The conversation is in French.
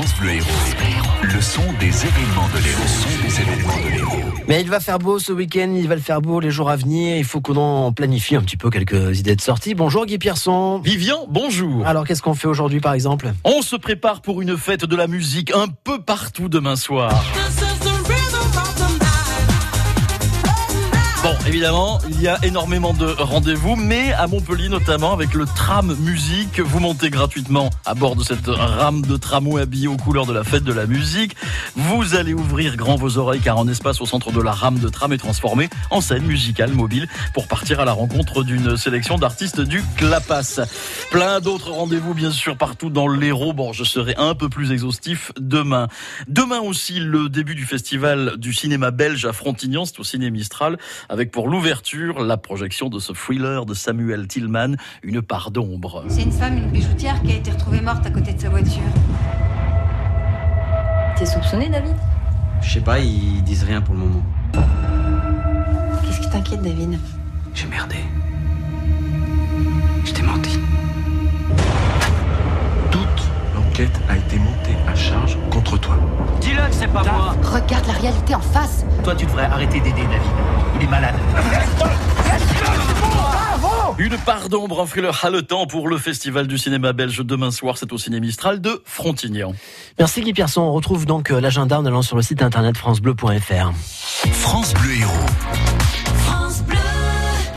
France Bleu Héros. Le son des événements de l'Héros. Le son des événements de l'Héros. Mais il va faire beau ce week-end, il va le faire beau les jours à venir. Il faut qu'on en planifie un petit peu quelques idées de sortie. Bonjour Guy Pierson. Vivian, bonjour. Alors qu'est-ce qu'on fait aujourd'hui par exemple? On se prépare pour une fête de la musique un peu partout demain soir. Évidemment, il y a énormément de rendez-vous, mais à Montpellier notamment avec le tram musique, vous montez gratuitement à bord de cette rame de tramway habillée aux couleurs de la fête de la musique. Vous allez ouvrir grand vos oreilles car un espace au centre de la rame de tram est transformé en scène musicale mobile pour partir à la rencontre d'une sélection d'artistes du Clapas. Plein d'autres rendez-vous bien sûr partout dans l'Hérault. Bon, je serai un peu plus exhaustif demain. Demain aussi le début du festival du cinéma belge à Frontignan, c'est au Ciné Mistral avec pour l'ouverture la projection de ce thriller de Samuel Tillman, Une part d'ombre. C'est une femme, une bijoutière, qui a été retrouvée morte à côté de sa voiture. T'es soupçonné, David? Je sais pas, ils disent rien pour le moment. Qu'est-ce qui t'inquiète, David? J'ai merdé. Je t'ai menti. Toute l'enquête a été montée à charge contre toi. Dis-le que c'est pas moi Regarde la réalité en face Toi, tu devrais arrêter d'aider David. Est malade. Une part d'ombre, un thriller haletant pour le festival du cinéma belge demain soir, c'est au Ciné Mistral de Frontignan. Merci Guy Pierson. On retrouve donc euh, l'agenda en allant sur le site internet francebleu.fr. France Bleu Héros.